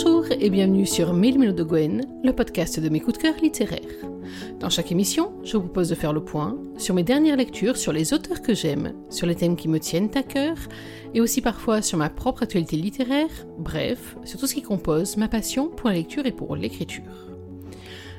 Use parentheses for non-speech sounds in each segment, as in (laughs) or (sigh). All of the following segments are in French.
Bonjour et bienvenue sur 1000 minutes de Gwen, le podcast de mes coups de cœur littéraires. Dans chaque émission, je vous propose de faire le point sur mes dernières lectures, sur les auteurs que j'aime, sur les thèmes qui me tiennent à cœur, et aussi parfois sur ma propre actualité littéraire, bref, sur tout ce qui compose ma passion pour la lecture et pour l'écriture.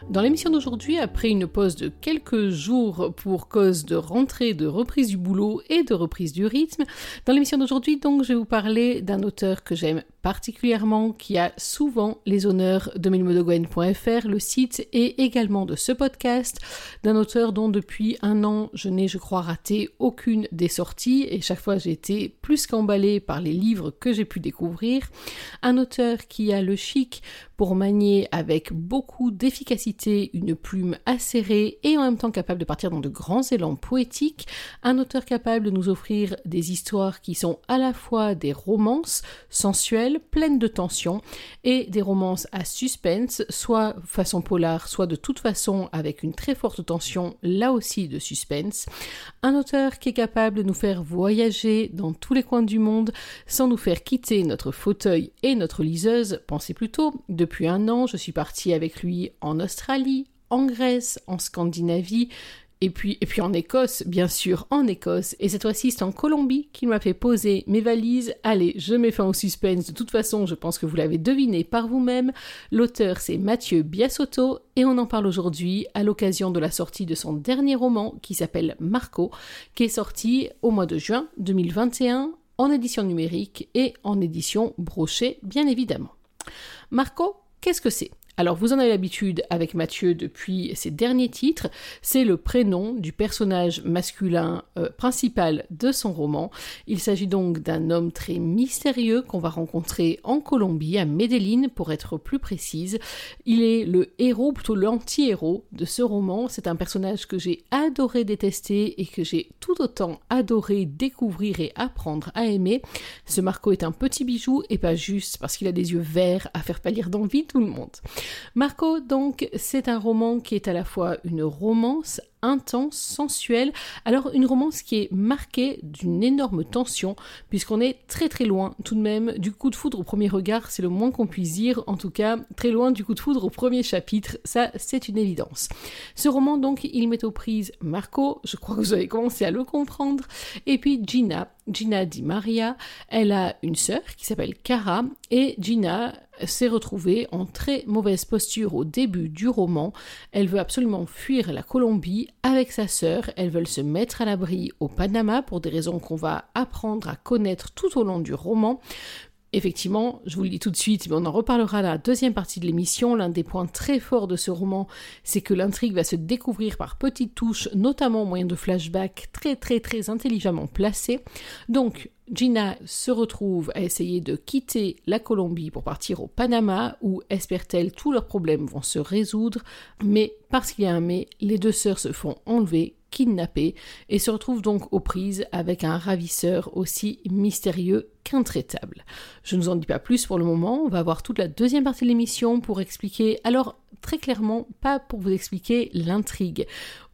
Dans l'émission d'aujourd'hui, après une pause de quelques jours pour cause de rentrée, de reprise du boulot et de reprise du rythme, dans l'émission d'aujourd'hui, donc, je vais vous parler d'un auteur que j'aime particulièrement, qui a souvent les honneurs de milmodogoen.fr, le site, et également de ce podcast, d'un auteur dont depuis un an, je n'ai, je crois, raté aucune des sorties, et chaque fois j'ai été plus qu'emballée par les livres que j'ai pu découvrir. Un auteur qui a le chic pour manier avec beaucoup d'efficacité une plume acérée et en même temps capable de partir dans de grands élans poétiques, un auteur capable de nous offrir des histoires qui sont à la fois des romances sensuelles, pleines de tension, et des romances à suspense, soit façon polar, soit de toute façon avec une très forte tension, là aussi de suspense. Un auteur qui est capable de nous faire voyager dans tous les coins du monde sans nous faire quitter notre fauteuil et notre liseuse, pensez plutôt, de depuis un an, je suis partie avec lui en Australie, en Grèce, en Scandinavie, et puis, en Écosse, bien sûr, en Écosse. Et cette fois-ci, c'est en Colombie qu'il m'a fait poser mes valises. Allez, je mets fin au suspense. De toute façon, je pense que vous l'avez deviné par vous-même. L'auteur, c'est Mathieu Biasotto, et on en parle aujourd'hui à l'occasion de la sortie de son dernier roman qui s'appelle Marco, qui est sorti au mois de juin 2021 en édition numérique et en édition brochée, bien évidemment. Marco, qu'est-ce que c'est? Alors vous en avez l'habitude avec Mathieu depuis ses derniers titres, c'est le prénom du personnage masculin euh, principal de son roman. Il s'agit donc d'un homme très mystérieux qu'on va rencontrer en Colombie, à Medellin pour être plus précise. Il est le héros, plutôt l'anti-héros de ce roman. C'est un personnage que j'ai adoré détester et que j'ai tout autant adoré découvrir et apprendre à aimer. Ce Marco est un petit bijou et pas juste parce qu'il a des yeux verts à faire pâlir d'envie tout le monde. Marco, donc, c'est un roman qui est à la fois une romance intense, sensuelle. Alors une romance qui est marquée d'une énorme tension, puisqu'on est très très loin tout de même du coup de foudre au premier regard, c'est le moins qu'on puisse dire, en tout cas très loin du coup de foudre au premier chapitre, ça c'est une évidence. Ce roman donc, il met aux prises Marco, je crois que vous avez commencé à le comprendre, et puis Gina, Gina Di Maria, elle a une sœur qui s'appelle Cara, et Gina s'est retrouvée en très mauvaise posture au début du roman. Elle veut absolument fuir la Colombie avec sa sœur. Elles veulent se mettre à l'abri au Panama pour des raisons qu'on va apprendre à connaître tout au long du roman. Effectivement, je vous le dis tout de suite, mais on en reparlera dans la deuxième partie de l'émission. L'un des points très forts de ce roman, c'est que l'intrigue va se découvrir par petites touches, notamment au moyen de flashbacks très très très intelligemment placés. Donc, Gina se retrouve à essayer de quitter la Colombie pour partir au Panama, où espère-t-elle tous leurs problèmes vont se résoudre, mais parce qu'il y a un mais, les deux sœurs se font enlever kidnappée et se retrouve donc aux prises avec un ravisseur aussi mystérieux qu'intraitable. Je ne vous en dis pas plus pour le moment, on va voir toute la deuxième partie de l'émission pour expliquer, alors très clairement, pas pour vous expliquer l'intrigue.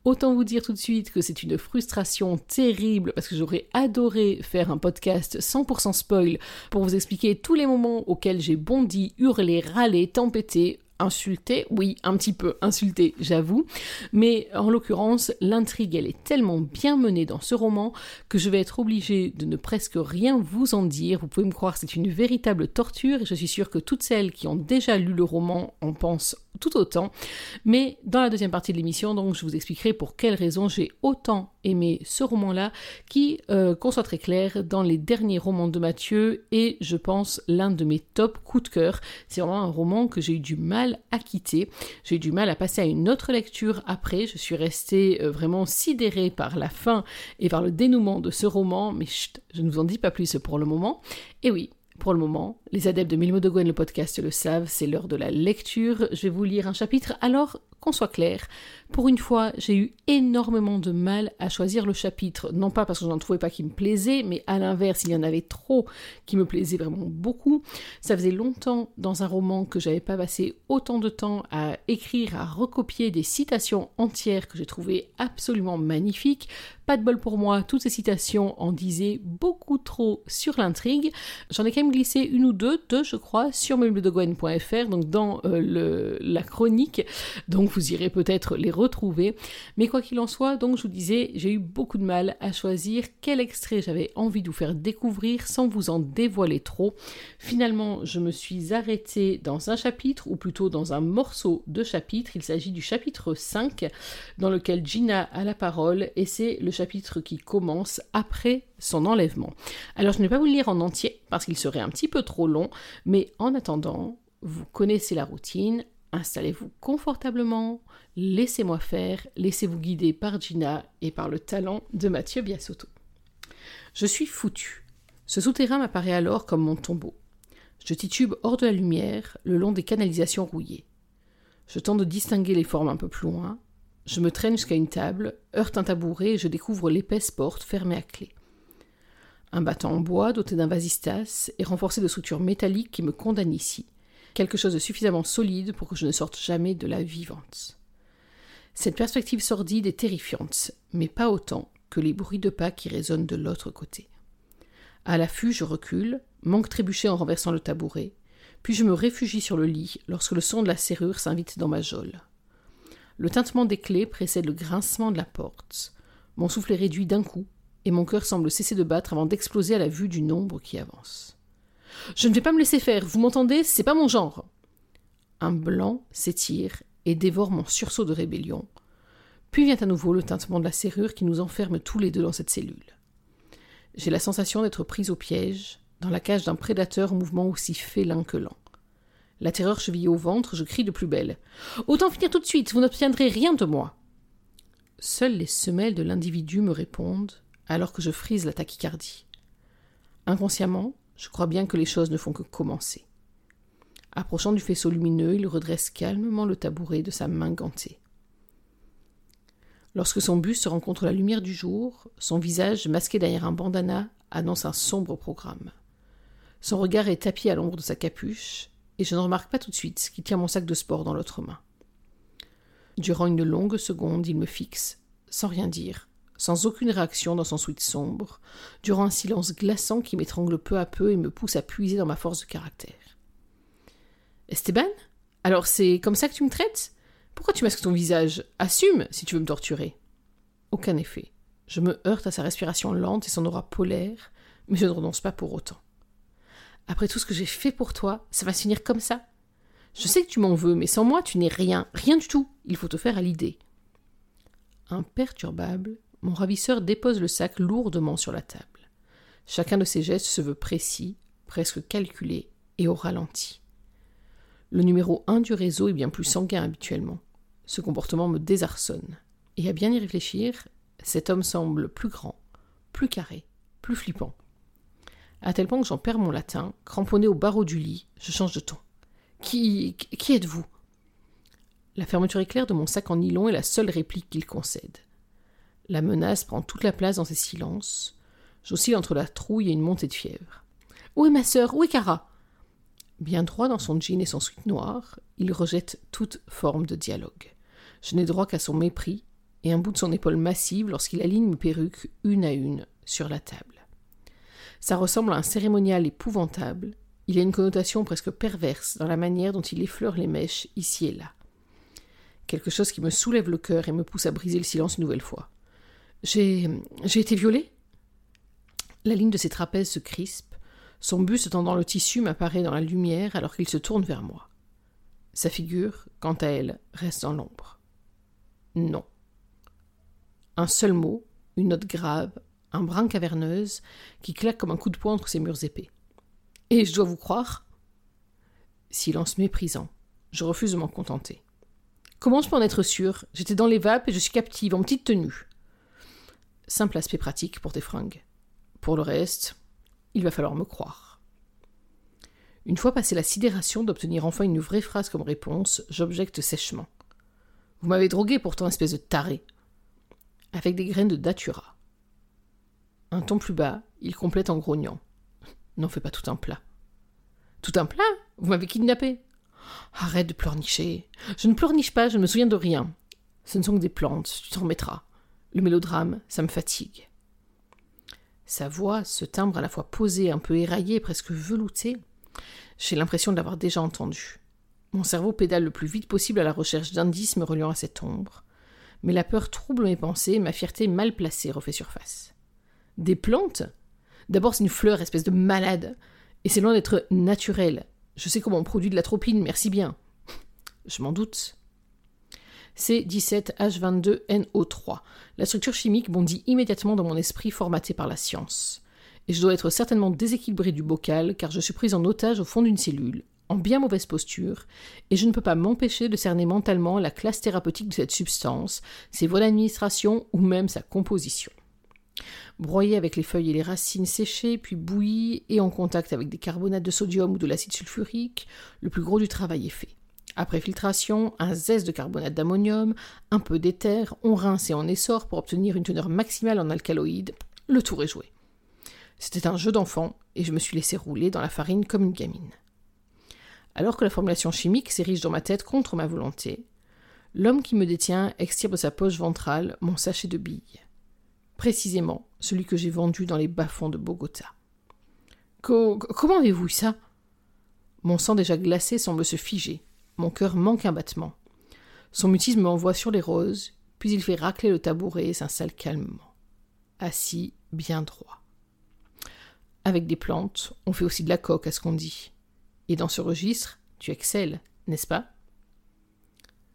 Autant vous dire tout de suite que c'est une frustration terrible parce que j'aurais adoré faire un podcast 100% spoil pour vous expliquer tous les moments auxquels j'ai bondi, hurlé, râlé, tempêté, insulté, oui, un petit peu insulté, j'avoue, mais en l'occurrence, l'intrigue, elle est tellement bien menée dans ce roman que je vais être obligée de ne presque rien vous en dire. Vous pouvez me croire, c'est une véritable torture et je suis sûre que toutes celles qui ont déjà lu le roman en pensent tout autant. Mais dans la deuxième partie de l'émission, donc, je vous expliquerai pour quelles raisons j'ai autant aimé ce roman-là, qui, euh, qu'on soit très clair, dans les derniers romans de Mathieu, est, je pense, l'un de mes top coups de cœur. C'est vraiment un roman que j'ai eu du mal à quitter. J'ai eu du mal à passer à une autre lecture après. Je suis restée euh, vraiment sidérée par la fin et par le dénouement de ce roman, mais je ne vous en dis pas plus pour le moment. Et oui, pour le moment, les adeptes de Milmo de Gwen, le podcast, le savent, c'est l'heure de la lecture. Je vais vous lire un chapitre. Alors, qu'on soit clair, pour une fois, j'ai eu énormément de mal à choisir le chapitre, non pas parce que je n'en trouvais pas qui me plaisait, mais à l'inverse, il y en avait trop qui me plaisaient vraiment beaucoup. Ça faisait longtemps dans un roman que j'avais pas passé autant de temps à écrire, à recopier des citations entières que j'ai trouvées absolument magnifiques. Pas de bol pour moi, toutes ces citations en disaient beaucoup trop sur l'intrigue. J'en ai quand même glissé une ou deux, deux je crois, sur meubledegwen.fr, donc dans euh, la chronique. Donc vous irez peut-être les retrouver. Mais quoi qu'il en soit, donc je vous disais, j'ai eu beaucoup de mal à choisir quel extrait j'avais envie de vous faire découvrir sans vous en dévoiler trop. Finalement, je me suis arrêtée dans un chapitre, ou plutôt dans un morceau de chapitre. Il s'agit du chapitre 5, dans lequel Gina a la parole, et c'est le chapitre qui commence après son enlèvement. Alors je ne vais pas vous le lire en entier parce qu'il serait un petit peu trop long, mais en attendant, vous connaissez la routine, installez-vous confortablement, laissez-moi faire, laissez-vous guider par Gina et par le talent de Mathieu Biasotto. Je suis foutu. Ce souterrain m'apparaît alors comme mon tombeau. Je titube hors de la lumière, le long des canalisations rouillées. Je tente de distinguer les formes un peu plus loin, je me traîne jusqu'à une table, heurte un tabouret et je découvre l'épaisse porte fermée à clé. Un battant en bois doté d'un vasistas et renforcé de structures métalliques qui me condamnent ici. Quelque chose de suffisamment solide pour que je ne sorte jamais de la vivante. Cette perspective sordide est terrifiante, mais pas autant que les bruits de pas qui résonnent de l'autre côté. À l'affût, je recule, manque trébucher en renversant le tabouret, puis je me réfugie sur le lit lorsque le son de la serrure s'invite dans ma geôle. Le tintement des clés précède le grincement de la porte. Mon souffle est réduit d'un coup, et mon cœur semble cesser de battre avant d'exploser à la vue du nombre qui avance. Je ne vais pas me laisser faire, vous m'entendez? C'est pas mon genre. Un blanc s'étire et dévore mon sursaut de rébellion. Puis vient à nouveau le tintement de la serrure qui nous enferme tous les deux dans cette cellule. J'ai la sensation d'être prise au piège, dans la cage d'un prédateur au mouvement aussi félin que lent. La terreur chevillée au ventre, je crie de plus belle. Autant finir tout de suite, vous n'obtiendrez rien de moi. Seules les semelles de l'individu me répondent, alors que je frise la tachycardie. Inconsciemment, je crois bien que les choses ne font que commencer. Approchant du faisceau lumineux, il redresse calmement le tabouret de sa main gantée. Lorsque son buste rencontre la lumière du jour, son visage, masqué derrière un bandana, annonce un sombre programme. Son regard est tapis à l'ombre de sa capuche, et je ne remarque pas tout de suite qu'il tient mon sac de sport dans l'autre main. Durant une longue seconde, il me fixe, sans rien dire, sans aucune réaction dans son sweat sombre, durant un silence glaçant qui m'étrangle peu à peu et me pousse à puiser dans ma force de caractère. Esteban? Alors c'est comme ça que tu me traites? Pourquoi tu masques ton visage? Assume si tu veux me torturer. Aucun effet. Je me heurte à sa respiration lente et son aura polaire, mais je ne renonce pas pour autant. Après tout ce que j'ai fait pour toi, ça va se finir comme ça? Je sais que tu m'en veux, mais sans moi, tu n'es rien, rien du tout. Il faut te faire à l'idée. Imperturbable, mon ravisseur dépose le sac lourdement sur la table. Chacun de ses gestes se veut précis, presque calculé et au ralenti. Le numéro un du réseau est bien plus sanguin habituellement. Ce comportement me désarçonne. Et à bien y réfléchir, cet homme semble plus grand, plus carré, plus flippant à tel point que j'en perds mon latin, cramponné au barreau du lit, je change de ton. Qui, qui êtes-vous? La fermeture éclair de mon sac en nylon est la seule réplique qu'il concède. La menace prend toute la place dans ses silences. J'oscille entre la trouille et une montée de fièvre. Où est ma sœur? Où est Cara? Bien droit dans son jean et son suite noir, il rejette toute forme de dialogue. Je n'ai droit qu'à son mépris et un bout de son épaule massive lorsqu'il aligne mes perruques une à une sur la table. Ça ressemble à un cérémonial épouvantable. Il a une connotation presque perverse dans la manière dont il effleure les mèches ici et là. Quelque chose qui me soulève le cœur et me pousse à briser le silence une nouvelle fois. J'ai. j'ai été violée La ligne de ses trapèzes se crispe. Son buste tendant le tissu m'apparaît dans la lumière alors qu'il se tourne vers moi. Sa figure, quant à elle, reste dans l'ombre. Non. Un seul mot, une note grave, un brin caverneuse, qui claque comme un coup de poing entre ses murs épais. Et je dois vous croire Silence méprisant. Je refuse de m'en contenter. Comment je peux en être sûr J'étais dans les vapes et je suis captive, en petite tenue. Simple aspect pratique pour tes fringues. Pour le reste, il va falloir me croire. Une fois passé la sidération d'obtenir enfin une vraie phrase comme réponse, j'objecte sèchement. Vous m'avez drogué pourtant, espèce de taré. Avec des graines de datura. Un ton plus bas, il complète en grognant. N'en fais pas tout un plat. Tout un plat? Vous m'avez kidnappé? Arrête de pleurnicher. Je ne pleurniche pas, je ne me souviens de rien. Ce ne sont que des plantes, tu t'en remettras. Le mélodrame, ça me fatigue. Sa voix, ce timbre à la fois posé, un peu éraillé, presque velouté, j'ai l'impression de l'avoir déjà entendu. Mon cerveau pédale le plus vite possible à la recherche d'indices me reliant à cette ombre. Mais la peur trouble mes pensées ma fierté mal placée refait surface. Des plantes? D'abord, c'est une fleur, espèce de malade. Et c'est loin d'être naturel. Je sais comment on produit de l'atropine, merci bien. Je m'en doute. C17H22NO3. La structure chimique bondit immédiatement dans mon esprit formaté par la science. Et je dois être certainement déséquilibré du bocal, car je suis prise en otage au fond d'une cellule, en bien mauvaise posture, et je ne peux pas m'empêcher de cerner mentalement la classe thérapeutique de cette substance, ses voies d'administration ou même sa composition. Broyé avec les feuilles et les racines séchées, puis bouilli et en contact avec des carbonates de sodium ou de l'acide sulfurique, le plus gros du travail est fait. Après filtration, un zeste de carbonate d'ammonium, un peu d'éther, on rince et on essore pour obtenir une teneur maximale en alcaloïdes. Le tour est joué. C'était un jeu d'enfant et je me suis laissé rouler dans la farine comme une gamine. Alors que la formulation chimique s'érige dans ma tête contre ma volonté, l'homme qui me détient extire de sa poche ventrale mon sachet de billes. Précisément celui que j'ai vendu dans les bas-fonds de Bogota. comment avez-vous ça? Mon sang déjà glacé semble se figer. Mon cœur manque un battement. Son mutisme m'envoie sur les roses, puis il fait racler le tabouret et s'installe calmement. Assis, bien droit. Avec des plantes, on fait aussi de la coque à ce qu'on dit. Et dans ce registre, tu excelles, n'est-ce pas?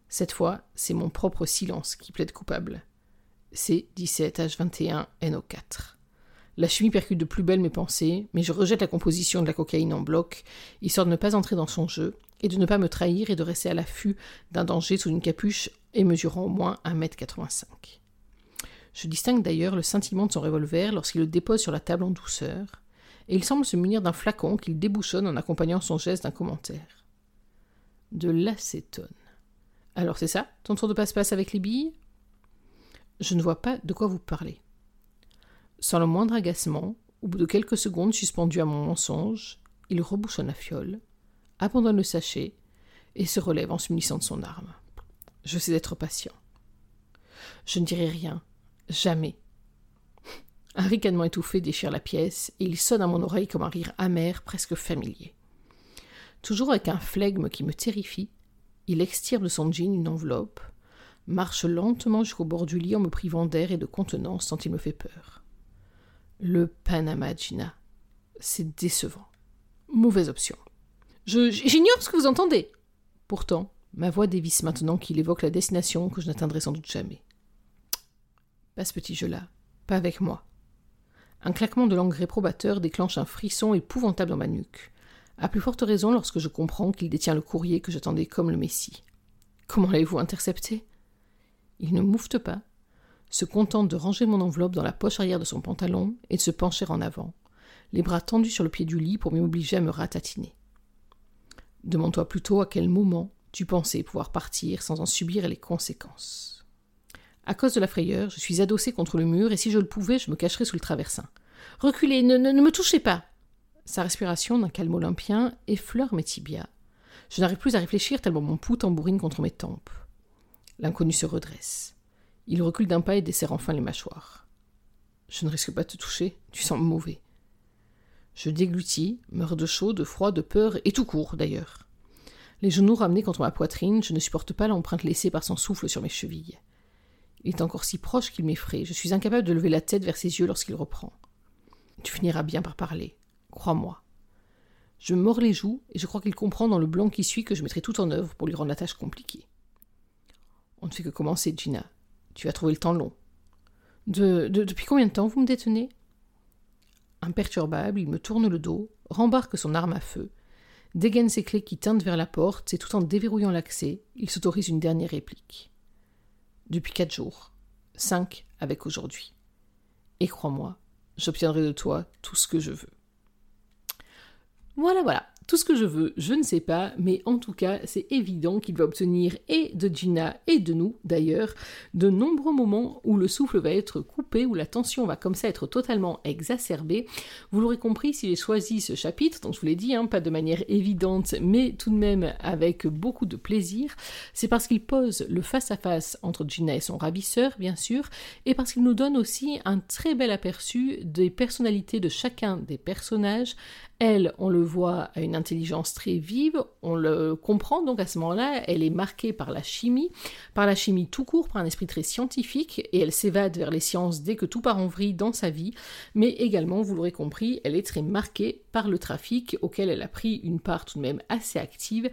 Cette fois, c'est mon propre silence qui plaide coupable. C'est 17H21NO4. La chimie percute de plus belle mes pensées, mais je rejette la composition de la cocaïne en bloc, histoire de ne pas entrer dans son jeu, et de ne pas me trahir et de rester à l'affût d'un danger sous une capuche et mesurant au moins 1m85. Je distingue d'ailleurs le scintillement de son revolver lorsqu'il le dépose sur la table en douceur, et il semble se munir d'un flacon qu'il débouchonne en accompagnant son geste d'un commentaire. De l'acétone. Alors c'est ça, ton tour de passe-passe avec les billes? Je ne vois pas de quoi vous parlez. Sans le moindre agacement, au bout de quelques secondes suspendu à mon mensonge, il rebouchonne la fiole, abandonne le sachet et se relève en se munissant de son arme. Je sais être patient. Je ne dirai rien, jamais. Un ricanement étouffé déchire la pièce et il sonne à mon oreille comme un rire amer, presque familier. Toujours avec un flegme qui me terrifie, il extire de son jean une enveloppe, marche lentement jusqu'au bord du lit en me privant d'air et de contenance tant il me fait peur. Le Panama Gina. C'est décevant. Mauvaise option. J'ignore ce que vous entendez. Pourtant, ma voix dévisse maintenant qu'il évoque la destination que je n'atteindrai sans doute jamais. Pas ce petit jeu-là. Pas avec moi. Un claquement de langue réprobateur déclenche un frisson épouvantable dans ma nuque. À plus forte raison lorsque je comprends qu'il détient le courrier que j'attendais comme le Messie. Comment l'avez-vous intercepté? Il ne moufte pas, se contente de ranger mon enveloppe dans la poche arrière de son pantalon et de se pencher en avant, les bras tendus sur le pied du lit pour m'obliger à me ratatiner. Demande-toi plutôt à quel moment tu pensais pouvoir partir sans en subir les conséquences. À cause de la frayeur, je suis adossé contre le mur et si je le pouvais, je me cacherais sous le traversin. Reculez, ne, me touchez pas Sa respiration d'un calme olympien effleure mes tibias. Je n'arrive plus à réfléchir tellement mon pouls tambourine contre mes tempes. L'inconnu se redresse. Il recule d'un pas et desserre enfin les mâchoires. Je ne risque pas de te toucher, tu sens mauvais. Je déglutis, meurs de chaud, de froid, de peur, et tout court d'ailleurs. Les genoux ramenés contre ma poitrine, je ne supporte pas l'empreinte laissée par son souffle sur mes chevilles. Il est encore si proche qu'il m'effraie, je suis incapable de lever la tête vers ses yeux lorsqu'il reprend. Tu finiras bien par parler, crois-moi. Je mords les joues, et je crois qu'il comprend dans le blanc qui suit que je mettrai tout en œuvre pour lui rendre la tâche compliquée. On ne fait que commencer, Gina. Tu vas trouver le temps long. De, depuis combien de temps vous me détenez? Imperturbable, il me tourne le dos, rembarque son arme à feu, dégaine ses clés qui teintent vers la porte, et tout en déverrouillant l'accès, il s'autorise une dernière réplique. Depuis quatre jours, cinq avec aujourd'hui. Et crois-moi, j'obtiendrai de toi tout ce que je veux. Voilà, voilà. Tout ce que je veux, je ne sais pas, mais en tout cas, c'est évident qu'il va obtenir et de Gina et de nous d'ailleurs de nombreux moments où le souffle va être coupé, où la tension va comme ça être totalement exacerbée. Vous l'aurez compris si j'ai choisi ce chapitre, donc je vous l'ai dit, hein, pas de manière évidente, mais tout de même avec beaucoup de plaisir, c'est parce qu'il pose le face-à-face entre Gina et son ravisseur, bien sûr, et parce qu'il nous donne aussi un très bel aperçu des personnalités de chacun des personnages elle, on le voit, a une intelligence très vive, on le comprend donc à ce moment-là, elle est marquée par la chimie, par la chimie tout court, par un esprit très scientifique, et elle s'évade vers les sciences dès que tout part en vrille dans sa vie, mais également, vous l'aurez compris, elle est très marquée par le trafic auquel elle a pris une part tout de même assez active.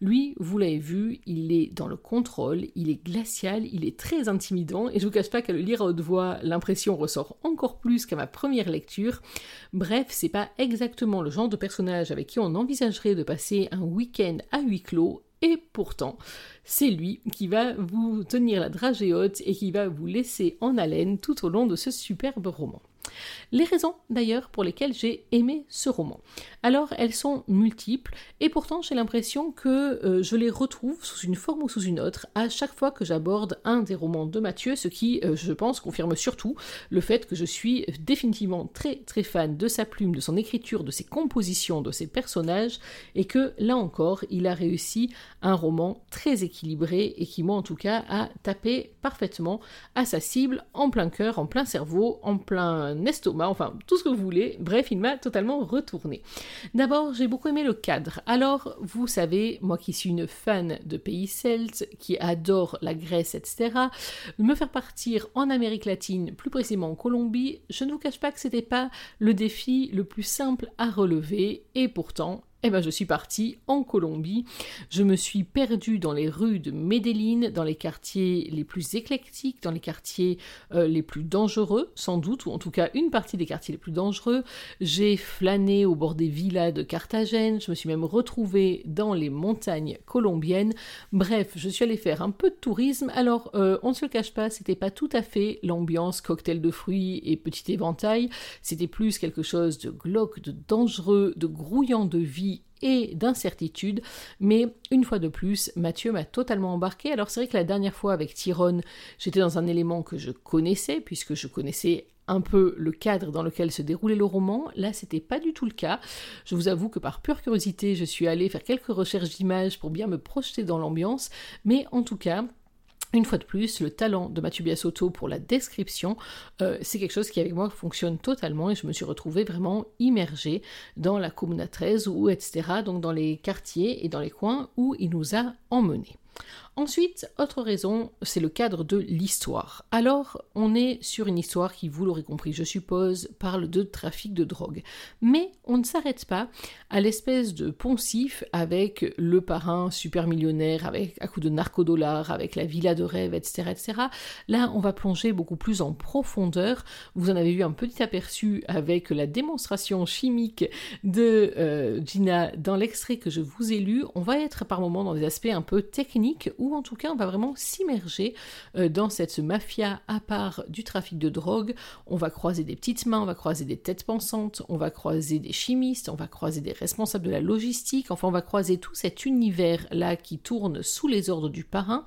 Lui, vous l'avez vu, il est dans le contrôle, il est glacial, il est très intimidant, et je vous cache pas qu'à le lire à haute voix, l'impression ressort encore plus qu'à ma première lecture. Bref, c'est pas exactement genre de personnage avec qui on envisagerait de passer un week-end à huis clos, et pourtant, c'est lui qui va vous tenir la dragée haute et qui va vous laisser en haleine tout au long de ce superbe roman. Les raisons d'ailleurs pour lesquelles j'ai aimé ce roman. Alors elles sont multiples et pourtant j'ai l'impression que euh, je les retrouve sous une forme ou sous une autre à chaque fois que j'aborde un des romans de Mathieu, ce qui euh, je pense confirme surtout le fait que je suis définitivement très très fan de sa plume, de son écriture, de ses compositions, de ses personnages et que là encore il a réussi un roman très équilibré et qui moi en tout cas a tapé parfaitement à sa cible en plein cœur, en plein cerveau, en plein estomac, enfin tout ce que vous voulez. Bref, il m'a totalement retourné. D'abord, j'ai beaucoup aimé le cadre. Alors, vous savez, moi qui suis une fan de pays celtes, qui adore la Grèce, etc., me faire partir en Amérique latine, plus précisément en Colombie, je ne vous cache pas que c'était pas le défi le plus simple à relever, et pourtant, eh ben, je suis partie en Colombie. Je me suis perdue dans les rues de Medellín, dans les quartiers les plus éclectiques, dans les quartiers euh, les plus dangereux, sans doute, ou en tout cas une partie des quartiers les plus dangereux. J'ai flâné au bord des villas de Carthagène. Je me suis même retrouvée dans les montagnes colombiennes. Bref, je suis allée faire un peu de tourisme. Alors, euh, on ne se le cache pas, c'était pas tout à fait l'ambiance cocktail de fruits et petit éventail. C'était plus quelque chose de glauque, de dangereux, de grouillant de vie et d'incertitude, mais une fois de plus, Mathieu m'a totalement embarqué. Alors c'est vrai que la dernière fois avec Tyrone, j'étais dans un élément que je connaissais, puisque je connaissais un peu le cadre dans lequel se déroulait le roman. Là, c'était pas du tout le cas. Je vous avoue que par pure curiosité, je suis allée faire quelques recherches d'images pour bien me projeter dans l'ambiance, mais en tout cas, une fois de plus, le talent de Mathieu Biasotto pour la description, euh, c'est quelque chose qui avec moi fonctionne totalement et je me suis retrouvée vraiment immergée dans la Comuna 13 ou etc. Donc dans les quartiers et dans les coins où il nous a emmenés. Ensuite, autre raison, c'est le cadre de l'histoire. Alors, on est sur une histoire qui, vous l'aurez compris, je suppose, parle de trafic de drogue. Mais on ne s'arrête pas à l'espèce de poncif avec le parrain super millionnaire, avec à coup de narcodollars, avec la villa de rêve, etc., etc. Là, on va plonger beaucoup plus en profondeur. Vous en avez vu un petit aperçu avec la démonstration chimique de euh, Gina dans l'extrait que je vous ai lu. On va être par moments dans des aspects un peu techniques en tout cas on va vraiment s'immerger euh, dans cette mafia à part du trafic de drogue. On va croiser des petites mains, on va croiser des têtes pensantes, on va croiser des chimistes, on va croiser des responsables de la logistique, enfin on va croiser tout cet univers-là qui tourne sous les ordres du parrain,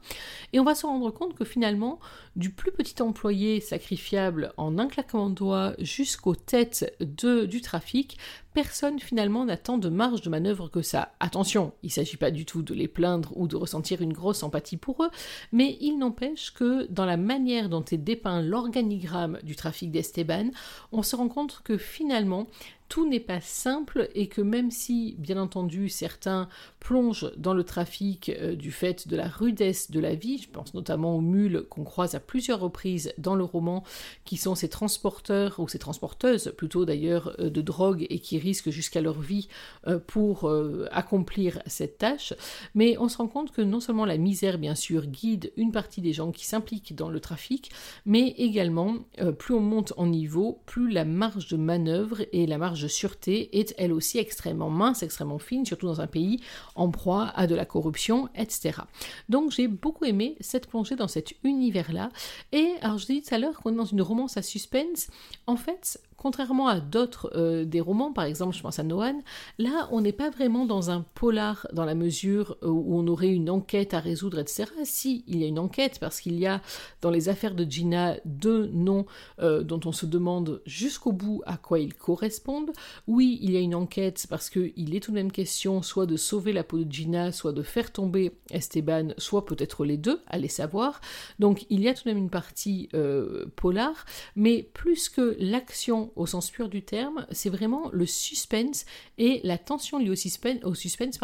et on va se rendre compte que finalement, du plus petit employé sacrifiable en un claquement de doigts jusqu'aux têtes de, du trafic, personne finalement n'attend de marge de manœuvre que ça. Attention, il ne s'agit pas du tout de les plaindre ou de ressentir une grosse empathie pour eux, mais il n'empêche que dans la manière dont est dépeint l'organigramme du trafic d'Esteban, on se rend compte que finalement, tout n'est pas simple et que même si, bien entendu, certains plongent dans le trafic euh, du fait de la rudesse de la vie, je pense notamment aux mules qu'on croise à plusieurs reprises dans le roman, qui sont ces transporteurs, ou ces transporteuses plutôt d'ailleurs, euh, de drogue et qui risquent jusqu'à leur vie euh, pour accomplir cette tâche, mais on se rend compte que non seulement la misère, bien sûr, guide une partie des gens qui s'impliquent dans le trafic, mais également, plus on monte en niveau, plus la marge de manœuvre et la marge sûreté est elle aussi extrêmement mince, extrêmement fine, surtout dans un pays en proie à de la corruption, etc. Donc j'ai beaucoup aimé cette plongée dans cet univers-là. Et alors je dis tout à l'heure qu'on est dans une romance à suspense. En fait, contrairement à d'autres euh, des romans, par exemple, je pense à Noan, là, on n'est pas vraiment dans un polar dans la mesure euh, où on aurait une enquête à résoudre, etc. Si, il y a une enquête, parce qu'il y a dans les affaires de Gina deux noms euh, dont on se demande jusqu'au bout à quoi ils correspondent. Oui, il y a une enquête parce qu'il est tout de même question soit de sauver la peau de Gina, soit de faire tomber Esteban, soit peut-être les deux, allez savoir. Donc il y a tout de même une partie polar, mais plus que l'action au sens pur du terme, c'est vraiment le suspense et la tension liée au suspense,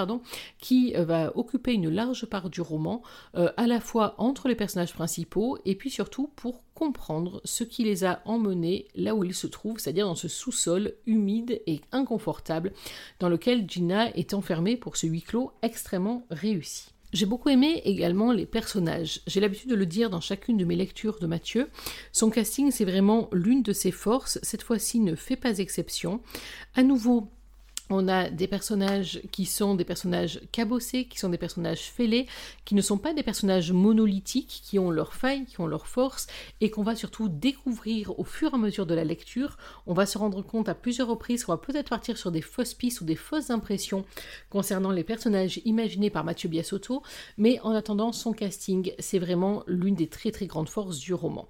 qui euh, va occuper une large part du roman, euh, à la fois entre les personnages principaux et puis surtout pour comprendre ce qui les a emmenés là où ils se trouvent, c'est-à-dire dans ce sous-sol humide et inconfortable dans lequel Gina est enfermée pour ce huis clos extrêmement réussi. J'ai beaucoup aimé également les personnages. J'ai l'habitude de le dire dans chacune de mes lectures de Mathieu. Son casting, c'est vraiment l'une de ses forces. Cette fois-ci, ne fait pas exception. À nouveau, on a des personnages qui sont des personnages cabossés, qui sont des personnages fêlés, qui ne sont pas des personnages monolithiques, qui ont leurs failles, qui ont leurs forces, et qu'on va surtout découvrir au fur et à mesure de la lecture. On va se rendre compte à plusieurs reprises qu'on va peut-être partir sur des fausses pistes ou des fausses impressions concernant les personnages imaginés par Mathieu Biasotto, mais en attendant, son casting, c'est vraiment l'une des très très grandes forces du roman.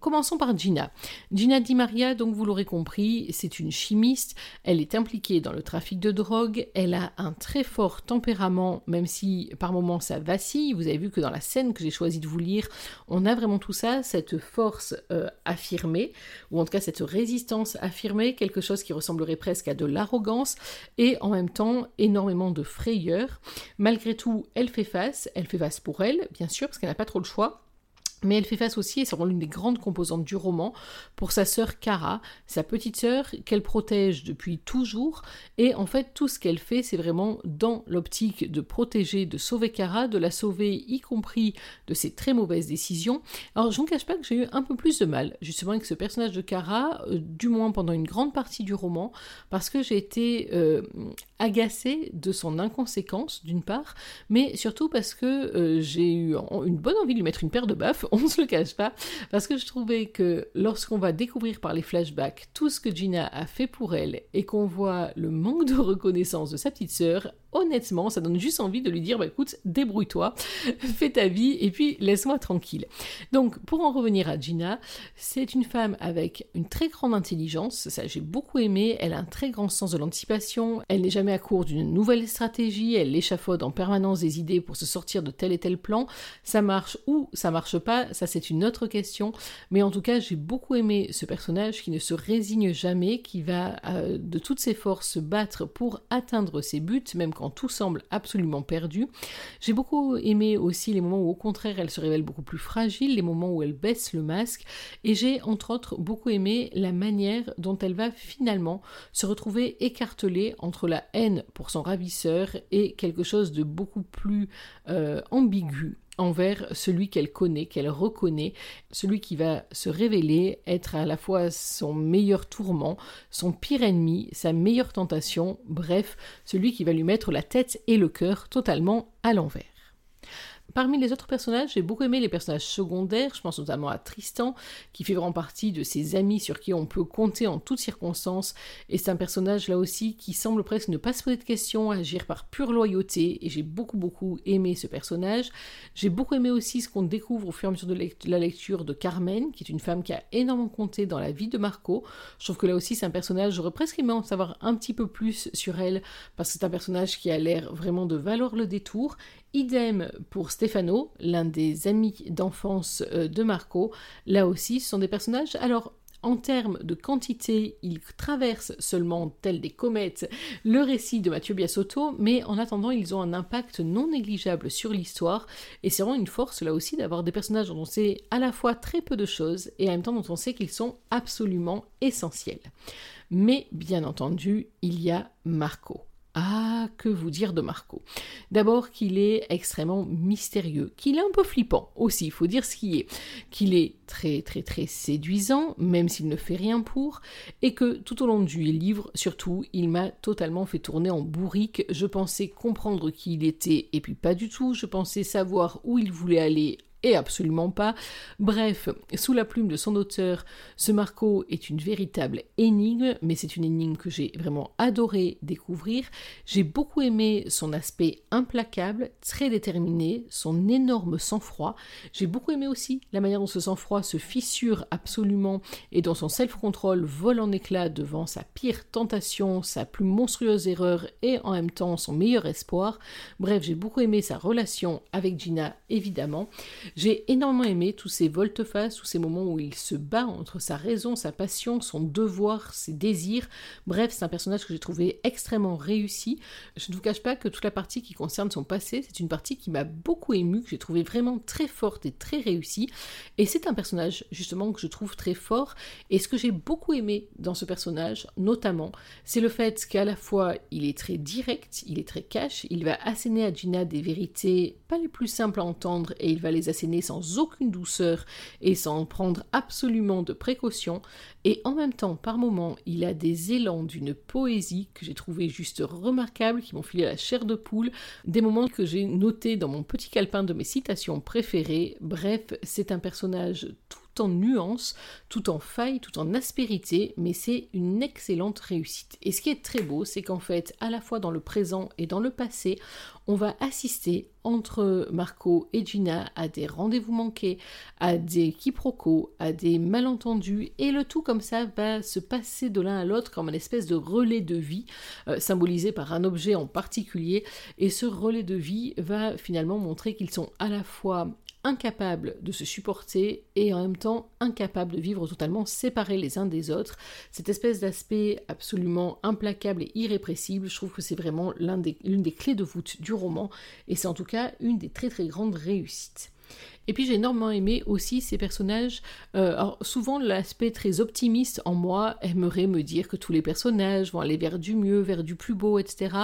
Commençons par Gina. Gina Di Maria, donc vous l'aurez compris, c'est une chimiste, elle est impliquée dans le de drogue, elle a un très fort tempérament, même si par moments ça vacille. Vous avez vu que dans la scène que j'ai choisi de vous lire, on a vraiment tout ça, cette force euh, affirmée, ou en tout cas cette résistance affirmée, quelque chose qui ressemblerait presque à de l'arrogance, et en même temps énormément de frayeur. Malgré tout, elle fait face, elle fait face pour elle, bien sûr, parce qu'elle n'a pas trop le choix mais elle fait face aussi, et c'est l'une des grandes composantes du roman, pour sa sœur Cara, sa petite sœur qu'elle protège depuis toujours. Et en fait, tout ce qu'elle fait, c'est vraiment dans l'optique de protéger, de sauver Cara, de la sauver, y compris de ses très mauvaises décisions. Alors, je ne cache pas que j'ai eu un peu plus de mal, justement, avec ce personnage de Cara, euh, du moins pendant une grande partie du roman, parce que j'ai été euh, agacée de son inconséquence, d'une part, mais surtout parce que euh, j'ai eu une bonne envie de lui mettre une paire de baffes (laughs) on ne se le cache pas, parce que je trouvais que lorsqu'on va découvrir par les flashbacks tout ce que Gina a fait pour elle et qu'on voit le manque de reconnaissance de sa petite sœur, honnêtement, ça donne juste envie de lui dire, bah écoute, débrouille-toi, (laughs) fais ta vie et puis laisse-moi tranquille. Donc, pour en revenir à Gina, c'est une femme avec une très grande intelligence, ça j'ai beaucoup aimé, elle a un très grand sens de l'anticipation, elle n'est jamais à court d'une nouvelle stratégie, elle échafaude en permanence des idées pour se sortir de tel et tel plan, ça marche ou ça marche pas, ça c'est une autre question, mais en tout cas j'ai beaucoup aimé ce personnage qui ne se résigne jamais, qui va euh, de toutes ses forces se battre pour atteindre ses buts, même quand tout semble absolument perdu. J'ai beaucoup aimé aussi les moments où au contraire elle se révèle beaucoup plus fragile, les moments où elle baisse le masque, et j'ai entre autres beaucoup aimé la manière dont elle va finalement se retrouver écartelée entre la haine pour son ravisseur et quelque chose de beaucoup plus euh, ambigu envers celui qu'elle connaît, qu'elle reconnaît, celui qui va se révéler être à la fois son meilleur tourment, son pire ennemi, sa meilleure tentation, bref, celui qui va lui mettre la tête et le cœur totalement à l'envers. Parmi les autres personnages, j'ai beaucoup aimé les personnages secondaires, je pense notamment à Tristan, qui fait vraiment partie de ses amis sur qui on peut compter en toutes circonstances, et c'est un personnage là aussi qui semble presque ne pas se poser de questions, agir par pure loyauté, et j'ai beaucoup beaucoup aimé ce personnage. J'ai beaucoup aimé aussi ce qu'on découvre au fur et à mesure de la lecture de Carmen, qui est une femme qui a énormément compté dans la vie de Marco. Je trouve que là aussi c'est un personnage, j'aurais presque aimé en savoir un petit peu plus sur elle, parce que c'est un personnage qui a l'air vraiment de valoir le détour, Idem pour Stefano, l'un des amis d'enfance euh, de Marco. Là aussi, ce sont des personnages. Alors, en termes de quantité, ils traversent seulement, tels des comètes, le récit de Mathieu Biasotto, mais en attendant, ils ont un impact non négligeable sur l'histoire, et c'est vraiment une force là aussi d'avoir des personnages dont on sait à la fois très peu de choses, et en même temps dont on sait qu'ils sont absolument essentiels. Mais bien entendu, il y a Marco. Ah, que vous dire de Marco. D'abord qu'il est extrêmement mystérieux, qu'il est un peu flippant aussi, il faut dire ce qui est, qu'il est très très très séduisant, même s'il ne fait rien pour, et que tout au long du livre, surtout, il m'a totalement fait tourner en bourrique. Je pensais comprendre qui il était, et puis pas du tout, je pensais savoir où il voulait aller et absolument pas. Bref, sous la plume de son auteur, ce Marco est une véritable énigme, mais c'est une énigme que j'ai vraiment adoré découvrir. J'ai beaucoup aimé son aspect implacable, très déterminé, son énorme sang-froid. J'ai beaucoup aimé aussi la manière dont ce sang-froid se fissure absolument et dont son self-control vole en éclats devant sa pire tentation, sa plus monstrueuse erreur et en même temps son meilleur espoir. Bref, j'ai beaucoup aimé sa relation avec Gina, évidemment. J'ai énormément aimé tous ces volte-face, tous ces moments où il se bat entre sa raison, sa passion, son devoir, ses désirs. Bref, c'est un personnage que j'ai trouvé extrêmement réussi. Je ne vous cache pas que toute la partie qui concerne son passé, c'est une partie qui m'a beaucoup ému, que j'ai trouvé vraiment très forte et très réussie. Et c'est un personnage justement que je trouve très fort. Et ce que j'ai beaucoup aimé dans ce personnage, notamment, c'est le fait qu'à la fois il est très direct, il est très cash, il va asséner à Gina des vérités pas les plus simples à entendre et il va les asséner sans aucune douceur et sans prendre absolument de précautions. Et en même temps, par moments, il a des élans d'une poésie que j'ai trouvé juste remarquable, qui m'ont filé la chair de poule, des moments que j'ai notés dans mon petit calepin de mes citations préférées. Bref, c'est un personnage tout en nuances, tout en failles, tout en aspérité, mais c'est une excellente réussite. Et ce qui est très beau, c'est qu'en fait, à la fois dans le présent et dans le passé, on va assister entre Marco et Gina à des rendez-vous manqués, à des quiproquos, à des malentendus, et le tout ça va se passer de l'un à l'autre comme une espèce de relais de vie, euh, symbolisé par un objet en particulier, et ce relais de vie va finalement montrer qu'ils sont à la fois incapables de se supporter et en même temps incapables de vivre totalement séparés les uns des autres. Cette espèce d'aspect absolument implacable et irrépressible, je trouve que c'est vraiment l'une des, des clés de voûte du roman et c'est en tout cas une des très très grandes réussites. Et puis j'ai énormément aimé aussi ces personnages. Euh, alors souvent l'aspect très optimiste en moi aimerait me dire que tous les personnages vont aller vers du mieux, vers du plus beau, etc.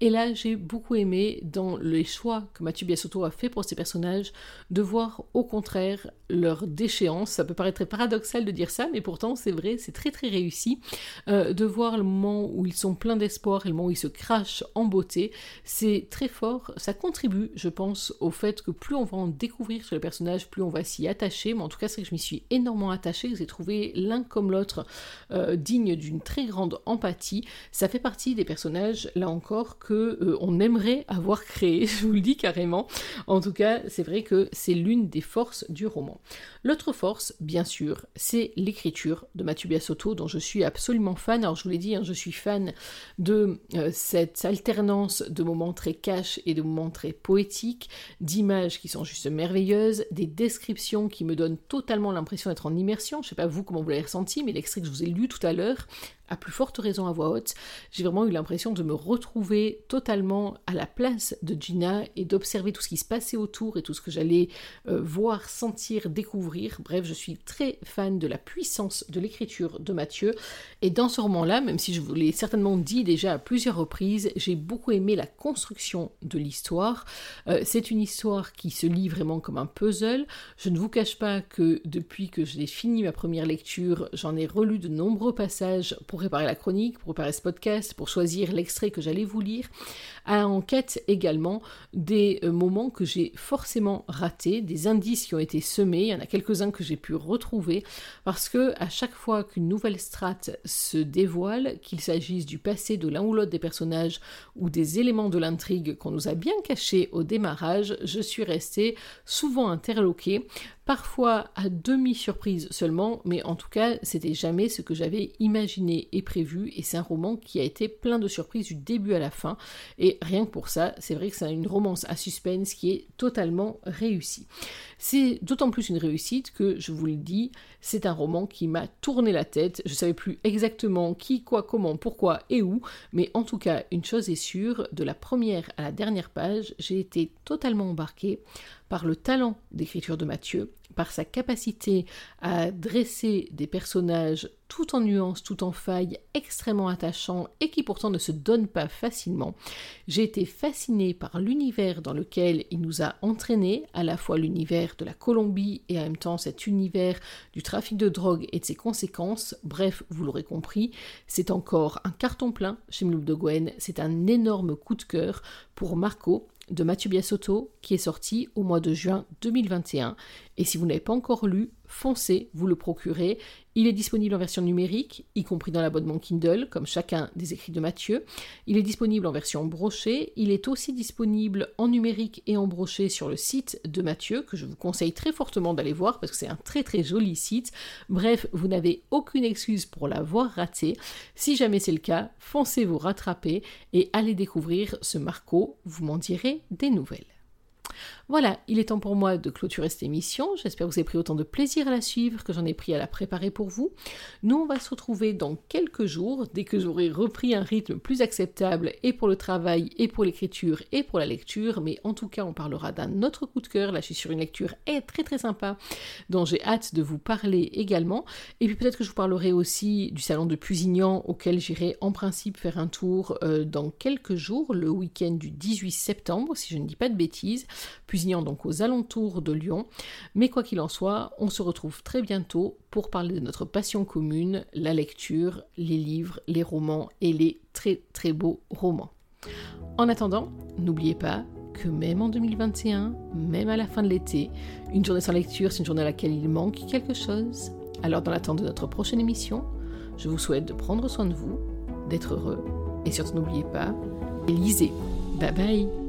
Et là j'ai beaucoup aimé dans les choix que Mathieu Biasotto a fait pour ces personnages de voir au contraire leur déchéance. Ça peut paraître très paradoxal de dire ça, mais pourtant c'est vrai, c'est très très réussi. Euh, de voir le moment où ils sont pleins d'espoir et le moment où ils se crachent en beauté, c'est très fort. Ça contribue, je pense, au fait que plus on va en découvrir sur les personnages, plus on va s'y attacher. Mais en tout cas, c'est que je m'y suis énormément attachée. J'ai trouvé l'un comme l'autre euh, digne d'une très grande empathie. Ça fait partie des personnages, là encore, que euh, on aimerait avoir créé. (laughs) Je vous le dis carrément. En tout cas, c'est vrai que c'est l'une des forces du roman. L'autre force, bien sûr, c'est l'écriture de Mathieu Biasotto, dont je suis absolument fan. Alors, je vous l'ai dit, hein, je suis fan de euh, cette alternance de moments très cash et de moments très poétiques, d'images qui sont juste merveilleuses des descriptions qui me donnent totalement l'impression d'être en immersion. Je sais pas vous comment vous l'avez ressenti, mais l'extrait que je vous ai lu tout à l'heure, à plus forte raison à voix haute, j'ai vraiment eu l'impression de me retrouver totalement à la place de Gina et d'observer tout ce qui se passait autour et tout ce que j'allais euh, voir, sentir, découvrir. Bref, je suis très fan de la puissance de l'écriture de Mathieu. Et dans ce roman-là, même si je vous l'ai certainement dit déjà à plusieurs reprises, j'ai beaucoup aimé la construction de l'histoire. Euh, c'est une histoire qui se lit vraiment comme un puzzle. Je ne vous cache pas que depuis que j'ai fini ma première lecture, j'en ai relu de nombreux passages pour préparer la chronique, pour préparer ce podcast, pour choisir l'extrait que j'allais vous lire, à en quête également des euh, moments que j'ai forcément ratés, des indices qui ont été semés, il y en a quelques-uns que j'ai pu retrouver, parce que à chaque fois qu'une nouvelle strate se dévoile, qu'il s'agisse du passé de l'un ou l'autre des personnages ou des éléments de l'intrigue qu'on nous a bien cachés au démarrage, je suis restée souvent interloquée parfois à demi-surprise seulement, mais en tout cas, c'était jamais ce que j'avais imaginé et prévu, et c'est un roman qui a été plein de surprises du début à la fin, rien que pour ça, c'est vrai que c'est une romance à suspense qui est totalement réussie. C'est d'autant plus une réussite que, je vous le dis, c'est un roman qui m'a tourné la tête, je savais plus exactement qui, quoi, comment, pourquoi et où, mais en tout cas, une chose est sûre, de la première à la dernière page, j'ai été totalement embarquée par le talent d'écriture de Mathieu, par sa capacité à dresser des personnages tout en nuances, tout en failles, extrêmement attachants et qui pourtant ne se donnent pas facilement. J'ai été fascinée par l'univers dans lequel il nous a entraînés, à la fois l'univers de la Colombie et en même temps cet univers du trafic de drogue et de ses conséquences. Bref, vous l'aurez compris, c'est encore un carton plein chez Mloub de Gwen, c'est un énorme coup de cœur pour Marco de Mathieu Biasotto qui est sorti au mois de juin 2021. Et si vous n'avez pas encore lu, foncez, vous le procurez. Il est disponible en version numérique, y compris dans l'abonnement Kindle, comme chacun des écrits de Mathieu. Il est disponible en version brochée. Il est aussi disponible en numérique et en broché sur le site de Mathieu, que je vous conseille très fortement d'aller voir parce que c'est un très très joli site. Bref, vous n'avez aucune excuse pour l'avoir raté. Si jamais c'est le cas, foncez vous rattraper et allez découvrir ce Marco. Vous m'en direz des nouvelles. Voilà, il est temps pour moi de clôturer cette émission. J'espère que vous avez pris autant de plaisir à la suivre que j'en ai pris à la préparer pour vous. Nous, on va se retrouver dans quelques jours, dès que j'aurai repris un rythme plus acceptable et pour le travail, et pour l'écriture, et pour la lecture. Mais en tout cas, on parlera d'un autre coup de cœur. Là, je suis sur une lecture très très sympa dont j'ai hâte de vous parler également. Et puis peut-être que je vous parlerai aussi du salon de Pusignan auquel j'irai en principe faire un tour euh, dans quelques jours, le week-end du 18 septembre, si je ne dis pas de bêtises donc aux alentours de Lyon. Mais quoi qu'il en soit, on se retrouve très bientôt pour parler de notre passion commune, la lecture, les livres, les romans et les très très beaux romans. En attendant, n'oubliez pas que même en 2021, même à la fin de l'été, une journée sans lecture, c'est une journée à laquelle il manque quelque chose. Alors dans l'attente de notre prochaine émission, je vous souhaite de prendre soin de vous, d'être heureux et surtout n'oubliez pas, lisez. Bye bye